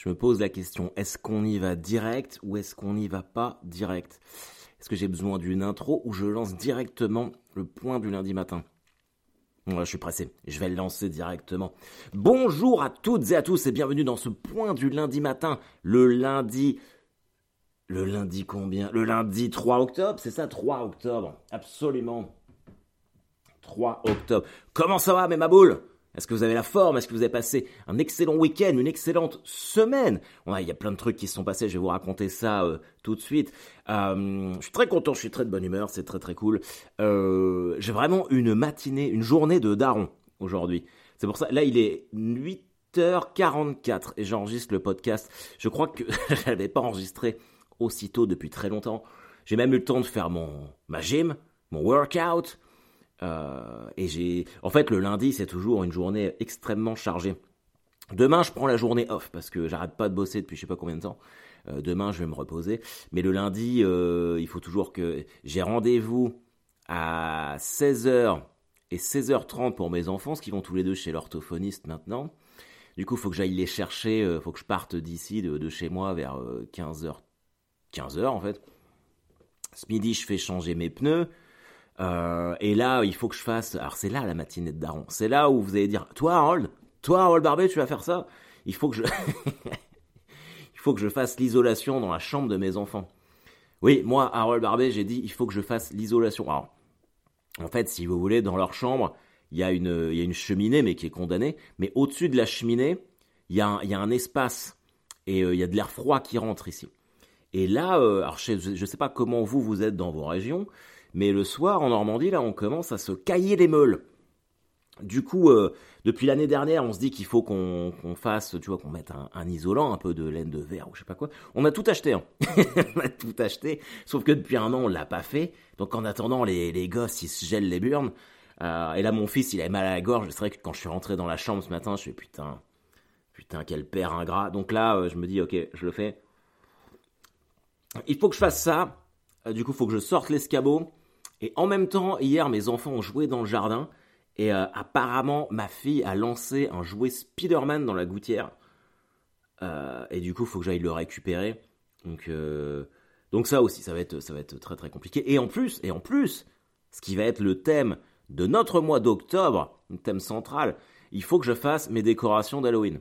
je me pose la question, est-ce qu'on y va direct ou est-ce qu'on n'y va pas direct? Est-ce que j'ai besoin d'une intro ou je lance directement le point du lundi matin? Je suis pressé, je vais le lancer directement. Bonjour à toutes et à tous et bienvenue dans ce point du lundi matin, le lundi... Le lundi combien? Le lundi 3 octobre, c'est ça 3 octobre, absolument. 3 octobre. Comment ça va mes maboules? Est-ce que vous avez la forme? Est-ce que vous avez passé un excellent week-end, une excellente semaine? Il y a plein de trucs qui se sont passés, je vais vous raconter ça euh, tout de suite. Euh, je suis très content, je suis très de bonne humeur, c'est très très cool. Euh, j'ai vraiment une matinée, une journée de daron aujourd'hui. C'est pour ça, là il est 8h44 et j'enregistre le podcast. Je crois que je n'avais pas enregistré aussitôt depuis très longtemps. J'ai même eu le temps de faire mon ma gym, mon workout. Euh, et j'ai, en fait, le lundi, c'est toujours une journée extrêmement chargée. Demain, je prends la journée off parce que j'arrête pas de bosser depuis je sais pas combien de temps. Euh, demain, je vais me reposer. Mais le lundi, euh, il faut toujours que j'ai rendez-vous à 16h et 16h30 pour mes enfants, ce qui vont tous les deux chez l'orthophoniste maintenant. Du coup, faut que j'aille les chercher, il faut que je parte d'ici, de, de, chez moi, vers 15h. 15h en fait. Ce midi, je fais changer mes pneus. Euh, et là, il faut que je fasse. Alors, c'est là la matinée de Daron. C'est là où vous allez dire Toi, Harold, toi, Harold Barbet, tu vas faire ça Il faut que je. il faut que je fasse l'isolation dans la chambre de mes enfants. Oui, moi, Harold Barbet, j'ai dit Il faut que je fasse l'isolation. Alors, en fait, si vous voulez, dans leur chambre, il y, a une, y a une cheminée, mais qui est condamnée. Mais au-dessus de la cheminée, il y, a un, y a un espace. Et euh, il y a de l'air froid qui rentre ici. Et là, euh, alors je ne sais pas comment vous, vous êtes dans vos régions, mais le soir, en Normandie, là, on commence à se cailler les meules. Du coup, euh, depuis l'année dernière, on se dit qu'il faut qu'on fasse, tu vois, qu'on mette un, isolant, un peu de laine de verre ou je sais pas quoi. On a tout acheté, hein. on a tout acheté. Sauf que depuis un an, on l'a pas fait. Donc en attendant, les, gosses, ils se gèlent les burnes. Euh, et là, mon fils, il avait mal à la gorge. C'est vrai que quand je suis rentré dans la chambre ce matin, je fais putain, putain, quel père ingrat. Donc là, euh, je me dis, ok, je le fais. Il faut que je fasse ça. du coup, il faut que je sorte l'escabeau et en même temps, hier, mes enfants ont joué dans le jardin. Et euh, apparemment, ma fille a lancé un jouet Spider-Man dans la gouttière. Euh, et du coup, il faut que j'aille le récupérer. Donc, euh, donc ça aussi, ça va, être, ça va être très très compliqué. Et en plus, et en plus, ce qui va être le thème de notre mois d'octobre, un thème central, il faut que je fasse mes décorations d'Halloween.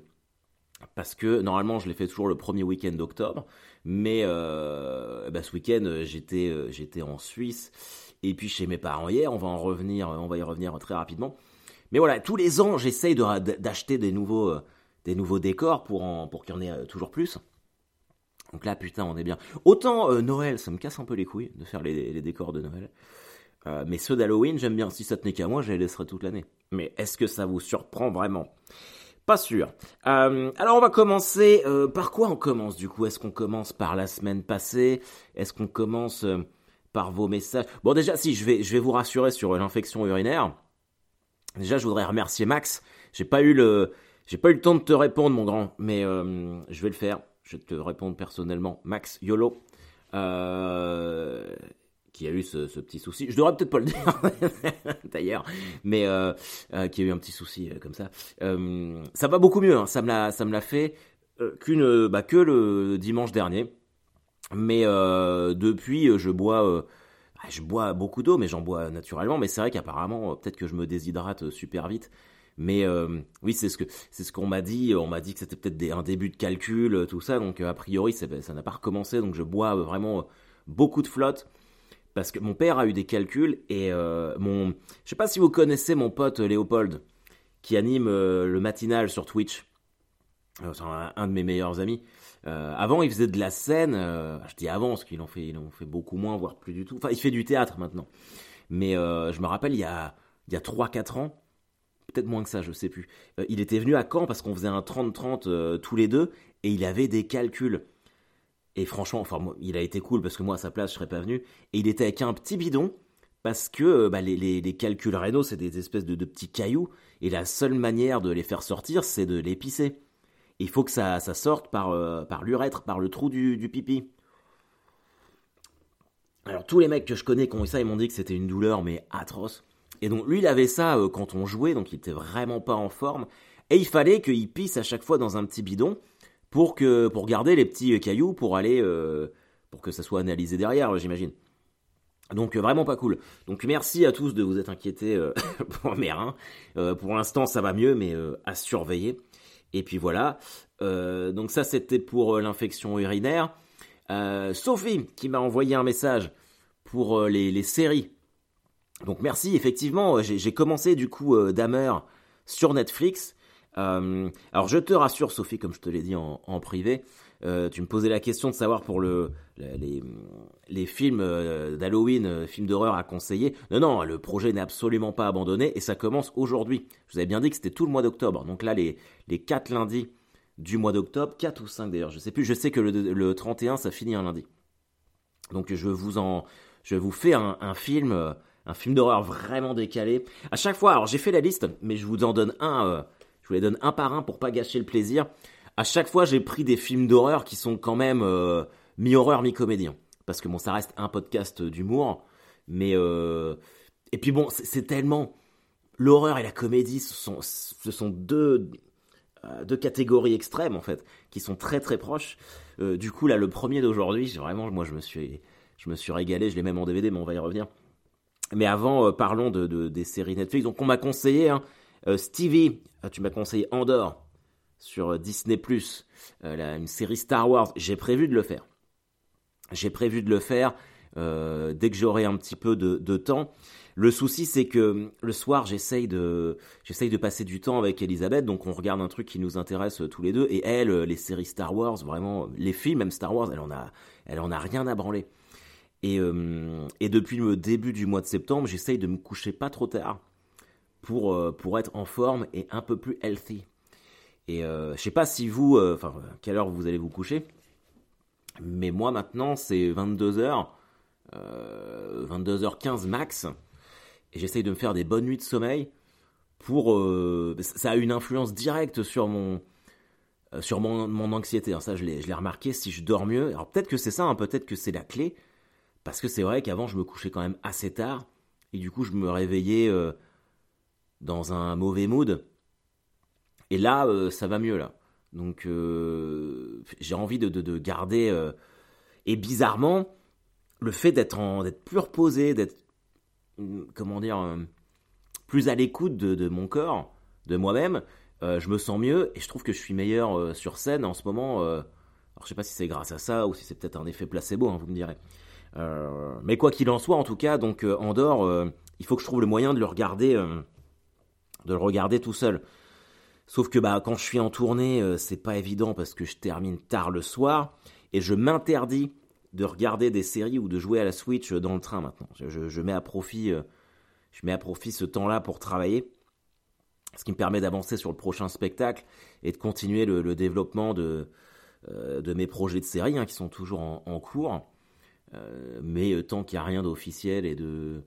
Parce que normalement, je les fais toujours le premier week-end d'octobre. Mais bah, ce week-end, j'étais, j'étais en Suisse et puis chez mes parents hier, on va en revenir, on va y revenir très rapidement. Mais voilà, tous les ans, j'essaye d'acheter des nouveaux, euh, des nouveaux décors pour, pour qu'il y en ait euh, toujours plus. Donc là, putain, on est bien. Autant euh, Noël, ça me casse un peu les couilles de faire les, décors de Noël. mais ceux d'Halloween, j'aime bien. Si ça tenait qu'à moi, je les laisserais toute l'année. Mais est-ce que ça vous surprend vraiment? Pas sûr. alors on va commencer. par quoi on commence du coup? Est-ce qu'on commence par la semaine passée? Est-ce qu'on commence par vos messages. Bon, déjà, si, je vais, je vais vous rassurer sur l'infection urinaire. Déjà, je voudrais remercier Max. J'ai pas eu le, j'ai pas eu le temps de te répondre, mon grand, mais euh, je vais le faire. Je vais te répondre personnellement. Max YOLO, euh, qui a eu ce, petit souci. Je devrais peut-être pas le dire, d'ailleurs, mais euh, qui a eu un petit souci comme ça. ça va beaucoup mieux. Hein. Ça me l'a, ça me l'a fait qu'une, bah, que le dimanche dernier. Mais euh, depuis, euh, je bois, euh, bah, je bois beaucoup d'eau, mais j'en bois naturellement. Mais c'est vrai qu'apparemment, peut-être que je me déshydrate super vite. Mais oui, c'est ce que c'est ce qu'on m'a dit. On m'a dit que c'était peut-être un début de calcul, tout ça. Donc a priori, ça n'a pas recommencé. Donc je bois vraiment beaucoup de flotte parce que mon père a eu des calculs et mon, je sais pas si vous connaissez mon pote Léopold qui anime le matinal sur Twitch. C'est un, de mes meilleurs amis. Euh, avant, il faisait de la scène. Euh, je dis avant, parce qu'il en fait, il en fait beaucoup moins, voire plus du tout. Enfin, il fait du théâtre maintenant. Mais euh, je me rappelle, il y a, il y a 3-4 ans, peut-être moins que ça, je sais plus. il était venu à Caen parce qu'on faisait un 30-30 tous les deux, et il avait des calculs. Et franchement, enfin, il a été cool parce que moi, à sa place, je serais pas venu. Et il était avec un petit bidon parce que bah, les, les, calculs rénaux, c'est des espèces de, de petits cailloux. Et la seule manière de les faire sortir, c'est de les pisser il faut que ça, sorte par, euh, par l'urètre, par le trou du, pipi. Alors tous les mecs que je connais qui ont eu ça, ils m'ont dit que c'était une douleur mais atroce. Et donc lui, il avait ça euh, quand on jouait, donc il était vraiment pas en forme. Et il fallait qu'il pisse à chaque fois dans un petit bidon pour que pour garder les petits cailloux pour aller pour que ça soit analysé derrière, j'imagine. Donc vraiment pas cool. Donc merci à tous de vous être inquiétés pour mes reins. pour l'instant ça va mieux, mais à surveiller. Et puis voilà. donc ça c'était pour l'infection urinaire. Sophie qui m'a envoyé un message pour les, séries donc merci, effectivement, euh, j'ai commencé du coup euh, Damer sur Netflix. Euh, alors je te rassure Sophie, comme je te l'ai dit en, privé, tu me posais la question de savoir pour le, les, films d'Halloween, films d'horreur à conseiller. Non, non, le projet n'est absolument pas abandonné et ça commence aujourd'hui. Je vous avais bien dit que c'était tout le mois d'octobre. Donc là, les, les 4 lundis du mois d'octobre, 4 ou 5 d'ailleurs, je sais plus, je sais que le, le, 31, ça finit un lundi. Donc je vous en... Je vous fais un, film un film d'horreur vraiment décalé. À chaque fois, alors j'ai fait la liste, mais je vous en donne un, euh, je vous les donne un par un pour pas gâcher le plaisir. À chaque fois, j'ai pris des films d'horreur qui sont quand même euh, mi-horreur, mi-comédien. Parce que bon, ça reste un podcast d'humour, mais euh, et puis bon, c'est tellement l'horreur et la comédie, ce sont, ce sont deux deux catégories extrêmes en fait, qui sont très très proches. du coup là, le premier d'aujourd'hui, vraiment, moi je me suis je me suis régalé, je l'ai même en DVD, mais on va y revenir. Mais avant, euh, parlons de, des séries Netflix. Donc on m'a conseillé, hein, euh, Stevie, euh, tu m'as conseillé Andorre sur Disney ⁇ une série Star Wars. J'ai prévu de le faire. J'ai prévu de le faire dès que j'aurai un petit peu de, temps. Le souci, c'est que le soir, j'essaye de, j'essaye de passer du temps avec Elisabeth, donc on regarde un truc qui nous intéresse tous les deux. Et elle, les séries Star Wars, vraiment, les films, même Star Wars, elle en a, elle en a rien à branler. Euh, et, depuis le début du mois de septembre, j'essaye de me coucher pas trop tard pour, euh, pour être en forme et un peu plus healthy. Et euh, je sais pas si vous, enfin, quelle heure vous allez vous coucher, mais moi maintenant c'est 22h, 22h15 max, et j'essaye de me faire des bonnes nuits de sommeil pour. ça a une influence directe sur mon, sur mon, mon anxiété. Ça, je l'ai remarqué. Si je dors mieux, alors peut-être que c'est ça, hein, peut-être que c'est la clé. Parce que c'est vrai qu'avant, je me couchais quand même assez tard. Et du coup, je me réveillais euh, dans un mauvais mood. Et là, euh, ça va mieux, là. Donc, euh, j'ai envie de, garder. et bizarrement, le fait d'être plus reposé, d'être. Mm, comment dire. plus à l'écoute de, mon corps, de moi-même, je me sens mieux et je trouve que je suis meilleur sur scène en ce moment. alors, je sais pas si c'est grâce à ça ou si c'est peut-être un effet placebo, hein, vous me direz. Euh, mais quoi qu'il en soit, en tout cas, donc euh, Andorre, euh, il faut que je trouve le moyen de le regarder, de le regarder tout seul. Sauf que bah quand je suis en tournée, c'est pas évident parce que je termine tard le soir et je m'interdis de regarder des séries ou de jouer à la Switch dans le train maintenant. Je, mets à profit, je mets à profit ce temps-là pour travailler, ce qui me permet d'avancer sur le prochain spectacle et de continuer le, développement de, de mes projets de séries hein, qui sont toujours en cours. Euh, mais euh, tant qu'il n'y a rien d'officiel et de.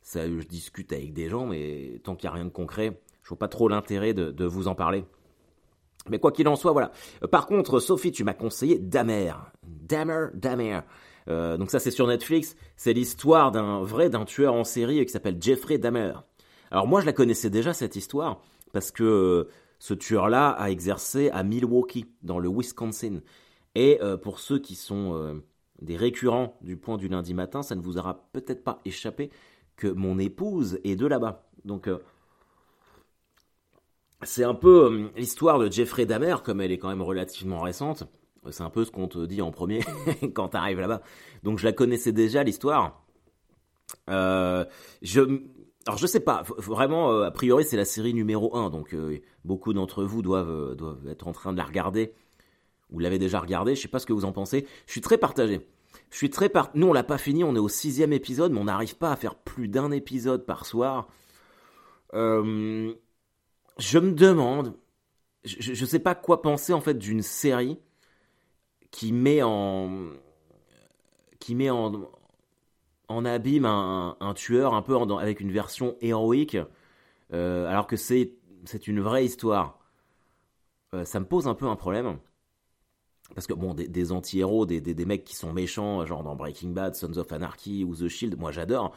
Ça, je discute avec des gens, mais tant qu'il n'y a rien de concret, pas trop l'intérêt de, vous en parler. Mais quoi qu'il en soit, voilà. Euh, par contre, Sophie, tu m'as conseillé Damer. Damer, Damer. donc ça, c'est sur Netflix. C'est l'histoire d'un vrai, d'un tueur en série qui s'appelle Jeffrey Dahmer. Alors moi, je la connaissais déjà, cette histoire, parce que ce tueur-là a exercé à Milwaukee, dans le Wisconsin. Et pour ceux qui sont des récurrents du point du lundi matin, ça ne vous aura peut-être pas échappé que mon épouse est de là-bas. Donc euh, c'est un peu euh, l'histoire de Jeffrey Dahmer, comme elle est quand même relativement récente. C'est un peu ce qu'on te dit en premier quand tu arrives là-bas. Donc je la connaissais déjà l'histoire. Euh, je alors je sais pas, vraiment a priori c'est la série numéro 1 donc beaucoup d'entre vous doivent être en train de la regarder vous l'avez déjà regardé, je sais pas ce que vous en pensez. Je suis très partagé. Je suis très part... Nous, on l'a pas fini, on est au sixième épisode, mais on n'arrive pas à faire plus d'un épisode par soir. Euh, je me demande, je ne sais pas quoi penser en fait d'une série qui met en qui met en, en abîme un, tueur un peu avec une version héroïque, euh, alors que c'est c'est une vraie histoire. Euh, ça me pose un peu un problème. Parce que bon, des, anti-héros, des, des, mecs qui sont méchants, genre dans Breaking Bad, Sons of Anarchy ou The Shield, moi j'adore.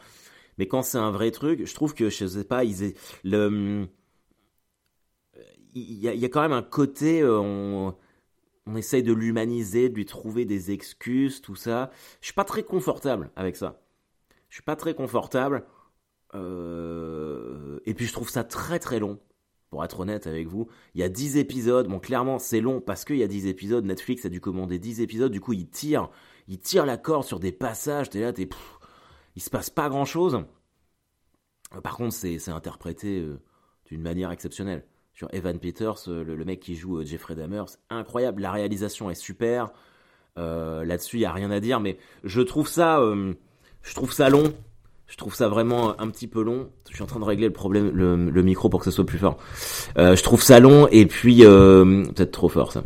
Mais quand c'est un vrai truc, je trouve que, je sais pas, ils le... Il y, a, quand même un côté, euh, on essaye de l'humaniser, de lui trouver des excuses, tout ça. Je suis pas très confortable avec ça. Je suis pas très confortable. Euh, et puis je trouve ça très très long, pour être honnête avec vous. Il y a 10 épisodes, bon clairement c'est long parce qu'il y a 10 épisodes, Netflix a dû commander 10 épisodes, du coup il tire, il la corde sur des passages, t'es là, t'es... il se passe pas grand chose. Par contre c'est interprété euh, d'une manière exceptionnelle sur Evan Peters, euh, le, mec qui joue euh, Jeffrey Dahmer. C'est incroyable, la réalisation est super. Euh, là-dessus, il n'y a rien à dire, mais je trouve ça, je trouve ça long. Je trouve ça vraiment un petit peu long. Je suis en train de régler le problème, le, micro pour que ça soit plus fort. je trouve ça long et puis peut-être trop fort ça.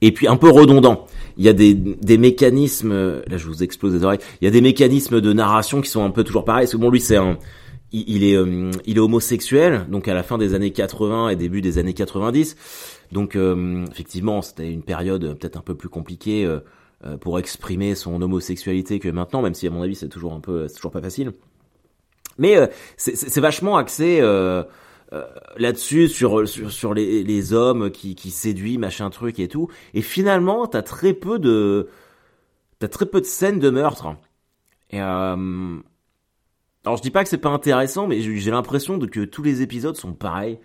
Et puis un peu redondant. Il y a des, des mécanismes, là je vous explose les oreilles. Il y a des mécanismes de narration qui sont un peu toujours pareils. Parce que bon, lui c'est un, il, est, euh, il est homosexuel, donc à la fin des années 80 et début des années 90. Donc euh, effectivement, c'était une période peut-être un peu plus compliquée euh, pour exprimer son homosexualité que maintenant, même si à mon avis c'est toujours un peu, c'est toujours pas facile. Mais c'est vachement axé là-dessus sur, les, hommes qui, qui séduisent machin truc et tout. Et finalement, t'as très peu de t'as très peu de scènes de meurtre. Et euh, alors je dis pas que c'est pas intéressant, mais j'ai l'impression que tous les épisodes sont pareils.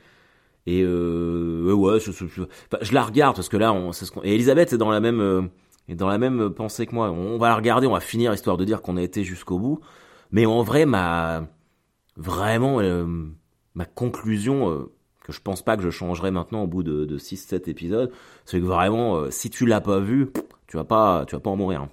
Et euh, ouais, je, la regarde parce que là, on, ce et Elisabeth est dans la même euh, dans la même pensée que moi. On va la regarder, on va finir histoire de dire qu'on a été jusqu'au bout. Mais en vrai, ma vraiment euh, ma conclusion euh, que je pense pas que je changerai maintenant au bout de, de 6-7 épisodes, c'est que vraiment, si tu l'as pas vu, tu vas pas tu vas pas en mourir.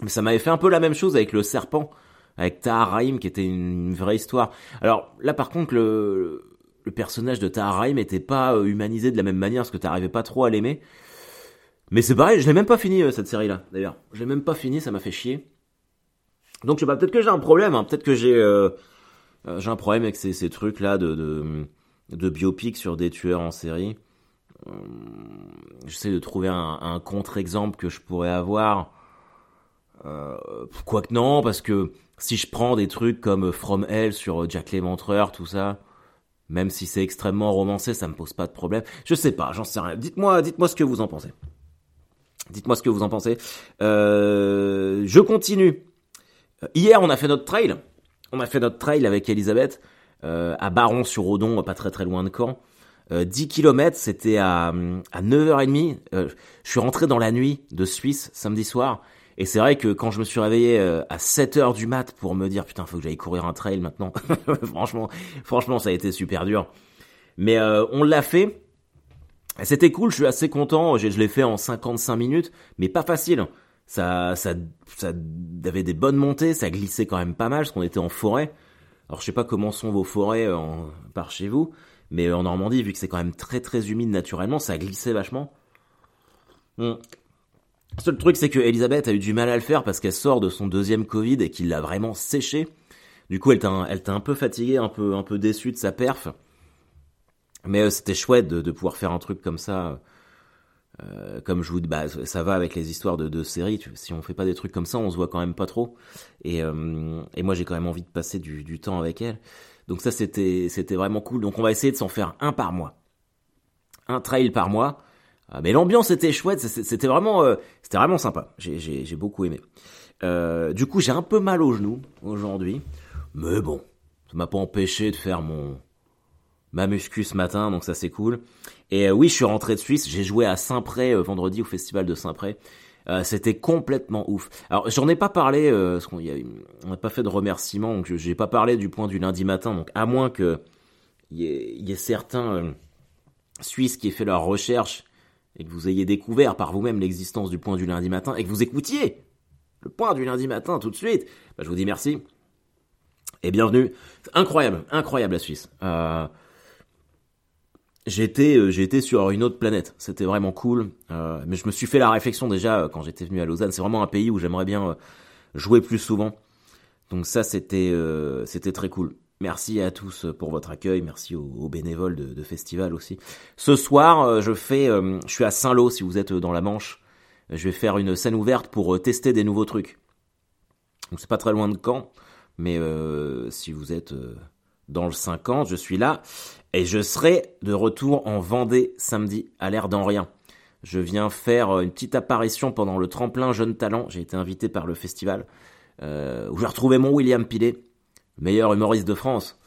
Mais ça m'avait fait un peu la même chose avec le serpent avec Tahar qui était une, vraie histoire. Alors là par contre le, le personnage de Tahar Rahim était pas euh, humanisé de la même manière parce que t'arrivais pas trop à l'aimer. Mais c'est pareil, je l'ai même pas fini euh, cette série là d'ailleurs. Je l'ai même pas fini, ça m'a fait chier. Donc je sais pas, peut-être que j'ai un problème, hein. peut-être que j'ai euh, j'ai un problème avec ces, trucs là de, de, de sur des tueurs en série. J'essaie de trouver un contre-exemple que je pourrais avoir. Euh, Quoique non, parce que si je prends des trucs comme From Hell sur Jack l'Éventreur, tout ça, même si c'est extrêmement romancé, ça me pose pas de problème. Je sais pas, j'en sais rien. Dites-moi, dites-moi ce que vous en pensez. Dites-moi ce que vous en pensez. Euh, je continue. Hier, on a fait notre trail. On a fait notre trail avec Elisabeth euh, à Baron-sur-Odon, pas très très loin de Caen. 10 km, c'était à, à 9h30. Euh, je suis rentré dans la nuit de Suisse samedi soir et c'est vrai que quand je me suis réveillé euh, à 7 heures du mat pour me dire putain faut que j'aille courir un trail maintenant, franchement, franchement ça a été super dur. Mais euh, on l'a fait. C'était cool, je suis assez content. Je, l'ai fait en 55 minutes, mais pas facile. Ça, ça, ça avait des bonnes montées, ça glissait quand même pas mal parce qu'on était en forêt. Alors je sais pas comment sont vos forêts euh, en, par chez vous, mais en Normandie, vu que c'est quand même très très humide naturellement, ça glissait vachement. Bon. Le seul truc, c'est que Elisabeth a eu du mal à le faire parce qu'elle sort de son deuxième Covid et qu'il l'a vraiment séché. Du coup, elle t'a un, peu fatiguée, un peu, un peu déçue de sa perf. Mais euh, c'était chouette de, pouvoir faire un truc comme ça. Euh, comme je vous dis, bah, ça va avec les histoires de, de séries. si on fait pas des trucs comme ça, on se voit quand même pas trop. Et, euh, moi, j'ai quand même envie de passer du, temps avec elle. Donc ça, c'était vraiment cool. Donc on va essayer de s'en faire un par mois. Un trail par mois. Ah, mais l'ambiance était chouette, c'était vraiment, euh, c'était vraiment sympa. J'ai beaucoup aimé. Euh, du coup, j'ai un peu mal au genou aujourd'hui, mais bon, ça m'a pas empêché de faire mon ma muscu ce matin, donc ça c'est cool. Et euh, oui, je suis rentré de Suisse, j'ai joué à Saint-Pré vendredi au festival de Saint-Pré. c'était complètement ouf. Alors j'en ai pas parlé, parce qu'on n'a pas fait de remerciements, donc j'ai pas parlé du point du lundi matin. Donc à moins que il y, y, ait certains Suisses qui aient fait leur recherche et que vous ayez découvert par vous-même l'existence du point du lundi matin et que vous écoutiez le point du lundi matin tout de suite, bah, je vous dis merci et bienvenue. Incroyable, incroyable la Suisse. Euh, j'étais, euh, j'étais sur une autre planète. C'était vraiment cool. Euh, mais je me suis fait la réflexion déjà euh, quand j'étais venu à Lausanne. C'est vraiment un pays où j'aimerais bien jouer plus souvent. Donc ça, c'était, c'était très cool. Merci à tous pour votre accueil, merci aux, bénévoles de, festival aussi. Ce soir, euh, je fais, euh, je suis à Saint-Lô si vous êtes dans la Manche. Je vais faire une scène ouverte pour euh, tester des nouveaux trucs. Donc c'est pas très loin de Caen, mais si vous êtes dans le 50, je suis là et je serai de retour en Vendée samedi à l'air d'en rien. Je viens faire une petite apparition pendant le tremplin Jeune Talent. J'ai été invité par le festival euh, où j'ai retrouvé mon William Pilet, meilleur humoriste de France.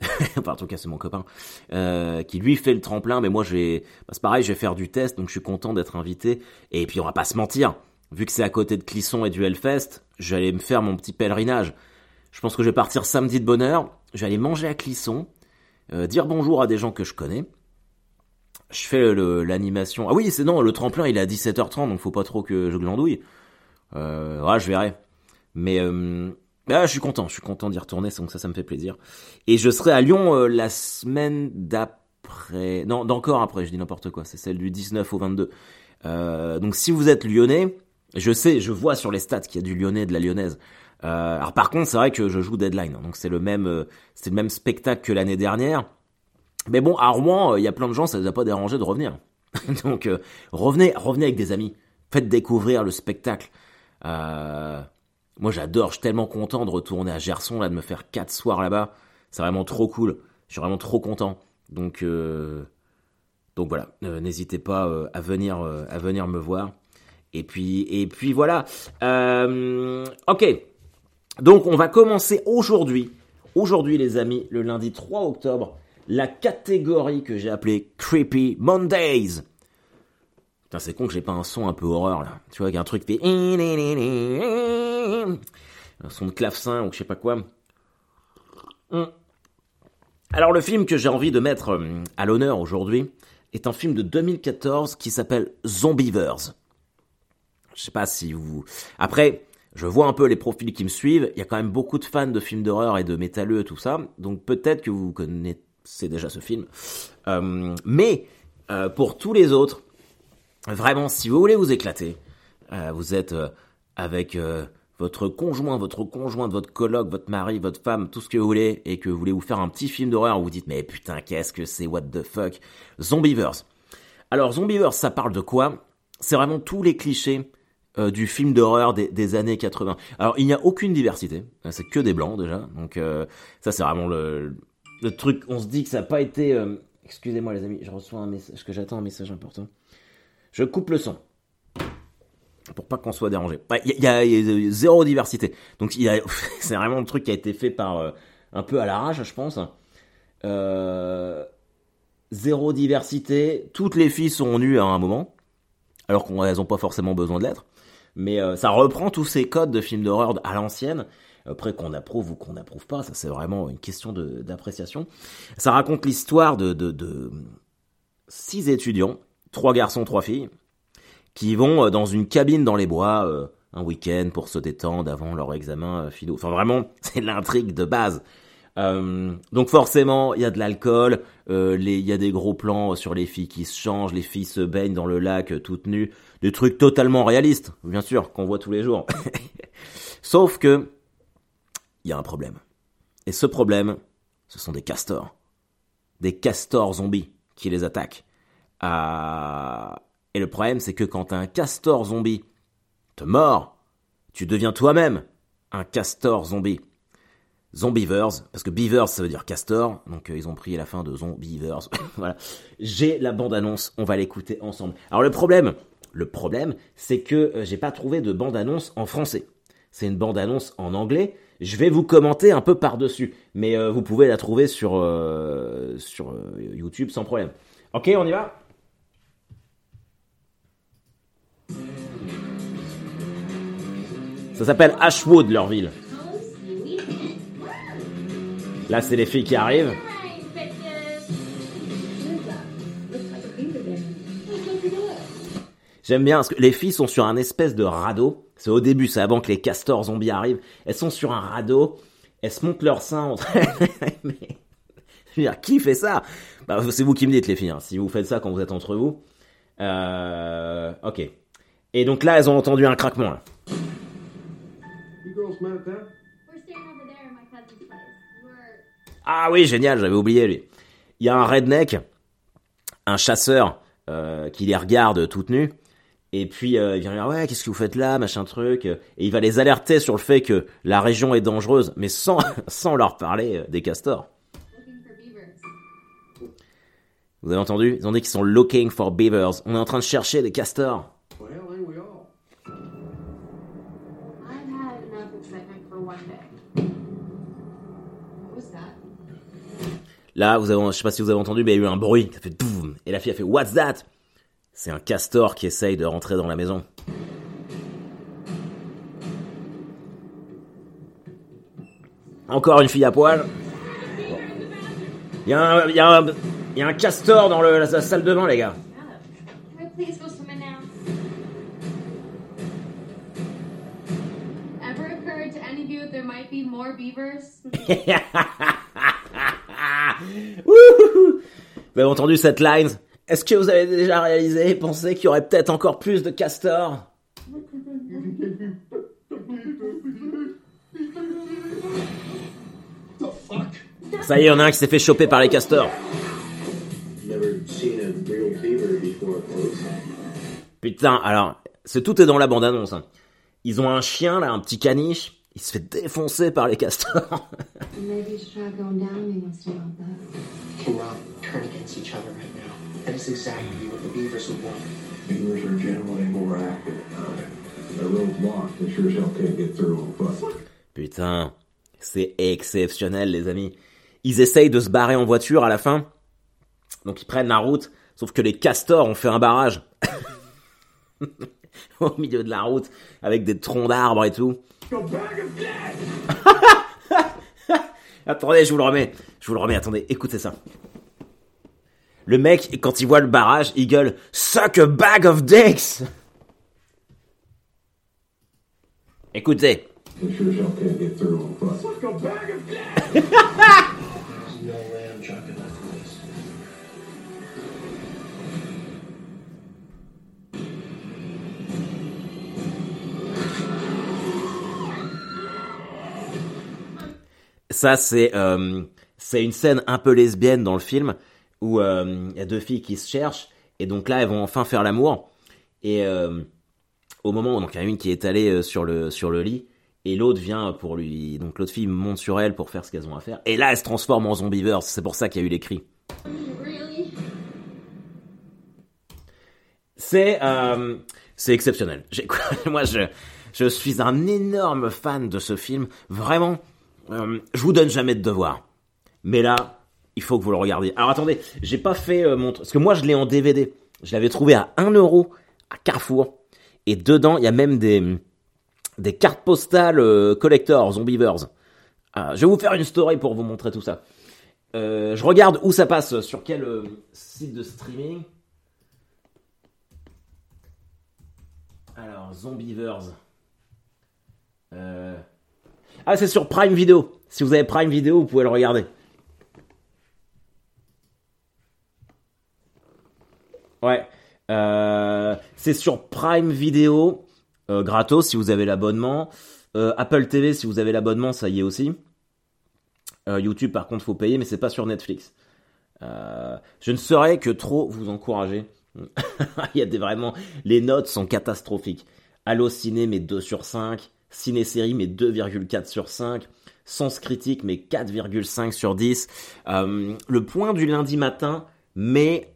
enfin, en tout cas, c'est mon copain euh, qui lui fait le tremplin. Mais moi, j'ai, bah, c'est pareil, je vais faire du test, donc je suis content d'être invité. Et puis, on va pas se mentir, vu que c'est à côté de Clisson et du Hellfest, j'allais me faire mon petit pèlerinage. Je pense que je vais partir samedi de bonne heure. J'allais manger à Clisson, euh, dire bonjour à des gens que je connais. Je fais l'animation. Ah oui, c'est non, le tremplin il est à 17h30, donc faut pas trop que je glandouille. Euh, ouais, je verrai. Mais euh, ah, je suis content, je suis content d'y retourner, donc ça, ça me fait plaisir. Et je serai à Lyon euh, la semaine d'après, non, d'encore après, je dis n'importe quoi, c'est celle du 19 au 22. Euh, donc si vous êtes lyonnais, je sais, je vois sur les stats qu'il y a du lyonnais, de la lyonnaise. Euh, alors par contre, c'est vrai que je joue Deadline, donc c'est le même, le même spectacle que l'année dernière. Mais bon, à Rouen, il y a plein de gens, ça ne les a pas dérangé de revenir. donc revenez, revenez avec des amis, faites découvrir le spectacle. Euh, moi, j'adore, je suis tellement content de retourner à Gerson, là, de me faire quatre soirs là-bas. C'est vraiment trop cool. Je suis vraiment trop content. Donc, euh, donc voilà, euh, n'hésitez pas euh, à venir, à venir me voir. Et puis, et puis voilà. ok. Donc, on va commencer aujourd'hui. Aujourd'hui, les amis, le lundi 3 octobre, la catégorie que j'ai appelée Creepy Mondays. Putain, c'est con que j'ai pas un son un peu horreur là. Tu vois, qu'il y a un truc qui fait. Un son de clavecin ou je sais pas quoi. Hmm. Alors, le film que j'ai envie de mettre euh, à l'honneur aujourd'hui est un film de 2014 qui s'appelle Zombievers. Je sais pas si vous. Après, je vois un peu les profils qui me suivent. Il y a quand même beaucoup de fans de films d'horreur et de métalleux et tout ça. Donc peut-être que vous connaissez déjà ce film. Euh, mais euh, pour tous les autres, Vraiment, si vous voulez vous éclater, euh, vous êtes euh, avec euh, votre conjoint, votre conjoint, votre coloc, votre mari, votre femme, tout ce que vous voulez, et que vous voulez vous faire un petit film d'horreur, vous dites mais putain qu'est-ce que c'est, what the fuck, Zombievers. Alors Zombievers, ça parle de quoi? C'est vraiment tous les clichés du film d'horreur des, années 80. Alors il n'y a aucune diversité, c'est que des blancs déjà, donc ça c'est vraiment le truc. On se dit que ça n'a pas été. Excusez-moi les amis, je reçois un message, que j'attends un message important. Je coupe le son. Pour pas qu'on soit dérangé. Il y, a zéro diversité. Donc c'est vraiment le truc qui a été fait par euh, un peu à l'arrache, je pense. Euh, zéro diversité. Toutes les filles sont nues à un moment, alors qu'elles n'ont pas forcément besoin de l'être. Mais euh, ça reprend tous ces codes de films d'horreur à l'ancienne. Après qu'on approuve ou qu'on n'approuve pas, ça c'est vraiment une question d'appréciation. Ça raconte l'histoire de six étudiants trois garçons, trois filles, qui vont euh, dans une cabine dans les bois euh, un week-end pour se détendre avant leur examen euh, philo. Enfin vraiment, c'est l'intrigue de base. donc forcément, il y a de l'alcool, il y a des gros plans sur les filles qui se changent, les filles se baignent dans le lac toutes nues, des trucs totalement réalistes, bien sûr, qu'on voit tous les jours. Sauf que il y a un problème. Et ce problème, ce sont des castors. Des castors zombies qui les attaquent. Et le problème, c'est que quand un castor zombie te mord, tu deviens toi-même un castor zombie. Zombievers, parce que beavers ça veut dire castor, donc euh, ils ont pris la fin de zombievers. voilà. J'ai la bande-annonce, on va l'écouter ensemble. Alors le problème, le problème, c'est que euh, j'ai pas trouvé de bande-annonce en français. C'est une bande-annonce en anglais. Je vais vous commenter un peu par-dessus, mais euh, vous pouvez la trouver sur, sur YouTube sans problème. Ok, on y va? Ça s'appelle Ashwood, leur ville. Là, c'est les filles qui arrivent. J'aime bien parce que les filles sont sur un espèce de radeau. C'est au début, c'est avant que les castors zombies arrivent. Elles sont sur un radeau. Elles se montent leur sein entre Mais qui fait ça? Bah, C'est vous qui me dites, les filles. Hein. Si vous faites ça quand vous êtes entre vous. Euh... Ok. Et donc là, elles ont entendu un craquement. Ah oui, génial, j'avais oublié lui. Il y a un redneck, un chasseur, euh, qui les regarde toutes nues. Et puis euh, il vient dire ouais qu'est-ce que vous faites là machin truc et il va les alerter sur le fait que la région est dangereuse mais sans sans leur parler euh, des castors. Vous avez entendu? Ils ont dit qu'ils sont looking for beavers. On est en train de chercher des castors. Well, Là, vous avez, je sais pas si vous avez entendu, mais il y a eu un bruit. Ça fait boum. Et la fille a fait What's that? C'est un castor qui essaye de rentrer dans la maison. Encore une fille à poil. Il y, a un- il y, a un- il y a un castor dans le- la, la salle de bain, les gars. Vous avez entendu cette line Est-ce que vous avez déjà réalisé et pensé qu'il y aurait peut-être encore plus de castors? Ça y est, en a un qui s'est fait choper par les castors. Putain, alors, c'est tout est dans la bande-annonce. hein. Ils ont un chien, là, un petit caniche. Il se fait défoncer par les castors. Maybe you should try going down me and stuff like that. cannot turn against each other right now. That is exactly what the Beavers would want. Beavers are generally more active. Uh, the road's blocked. They sure as hell can't get through on foot. Putain, c'est exceptionnel, les amis. Ils essayent de se barrer en voiture à la fin. Donc ils prennent la route. Sauf que les castors ont fait un barrage. Au milieu de la route. Avec des troncs d'arbres et tout. attendez, je vous le remets. Je vous le remets, attendez, écoutez ça. Le mec, quand il voit le barrage, il gueule Suck a bag of dicks Écoutez. Ça, c'est euh, c'est une scène un peu lesbienne dans le film où euh, il y a deux filles qui se cherchent et donc là, elles vont enfin faire l'amour. Et euh, au moment où donc il y en a une qui est allée sur le sur le lit et l'autre vient pour lui. Donc l'autre fille monte sur elle pour faire ce qu'elles ont à faire. Et là, elle se transforme en zombieverse. C'est pour ça qu'il y a eu les cris. Really? C'est c'est exceptionnel. Moi, je je suis un énorme fan de ce film. Vraiment, euh, je vous donne jamais de devoir. Mais là, il faut que vous le regardiez. Alors attendez, j'ai pas fait euh, mon parce que moi je l'ai en DVD. Je l'avais trouvé à 1 euro à Carrefour. Et dedans, il y a même des des cartes postales euh, collector Zombievers. Ah, je vais vous faire une story pour vous montrer tout ça. Euh, je regarde où ça passe, sur quel euh, site de streaming. Alors, Zombievers. Ah, c'est sur Prime Video. Si vous avez Prime Video, vous pouvez le regarder. Ouais. Euh, c'est sur Prime Video, euh, gratos si vous avez l'abonnement. Euh, Apple TV si vous avez l'abonnement, ça y est aussi. YouTube par contre faut payer, mais c'est pas sur Netflix. Je ne saurais que trop vous encourager. Il y a des vraiment, les notes sont catastrophiques. Allo Ciné met 2 sur 5, Ciné Série met 2,4 sur 5, Sens Critique met 4,5 sur 10. Euh, le point du lundi matin met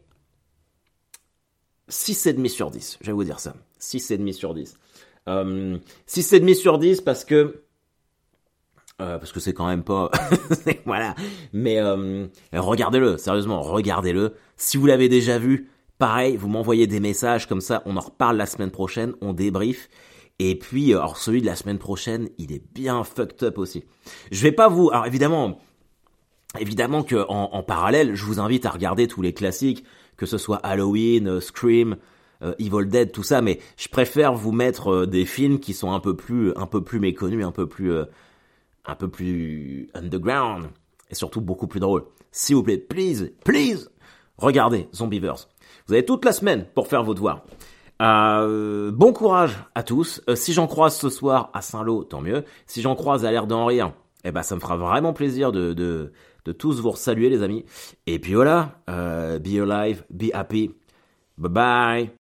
6,5 sur 10, je vais vous dire ça. 6,5 sur 10. Euh, 6,5 sur 10 parce que euh, parce que c'est quand même pas voilà mais euh, regardez-le sérieusement regardez-le si vous l'avez déjà vu pareil vous m'envoyez des messages comme ça on en reparle la semaine prochaine on débrief et puis euh, alors celui de la semaine prochaine il est bien fucked up aussi je vais pas vous alors évidemment évidemment que en, en parallèle je vous invite à regarder tous les classiques que ce soit Halloween euh, Scream euh, Evil Dead tout ça mais je préfère vous mettre des films qui sont un peu plus un peu plus méconnus un peu plus un peu plus underground et surtout beaucoup plus drôle. S'il vous plaît, please, please, regardez Zombievers. Vous avez toute la semaine pour faire vos devoirs. Euh, bon courage à tous. Euh, si j'en croise ce soir à Saint-Lô, tant mieux. Si j'en croise à l'air d'en rire, eh ben ça me fera vraiment plaisir de, de, de tous vous saluer les amis. Et puis voilà, euh, be alive, be happy. Bye bye.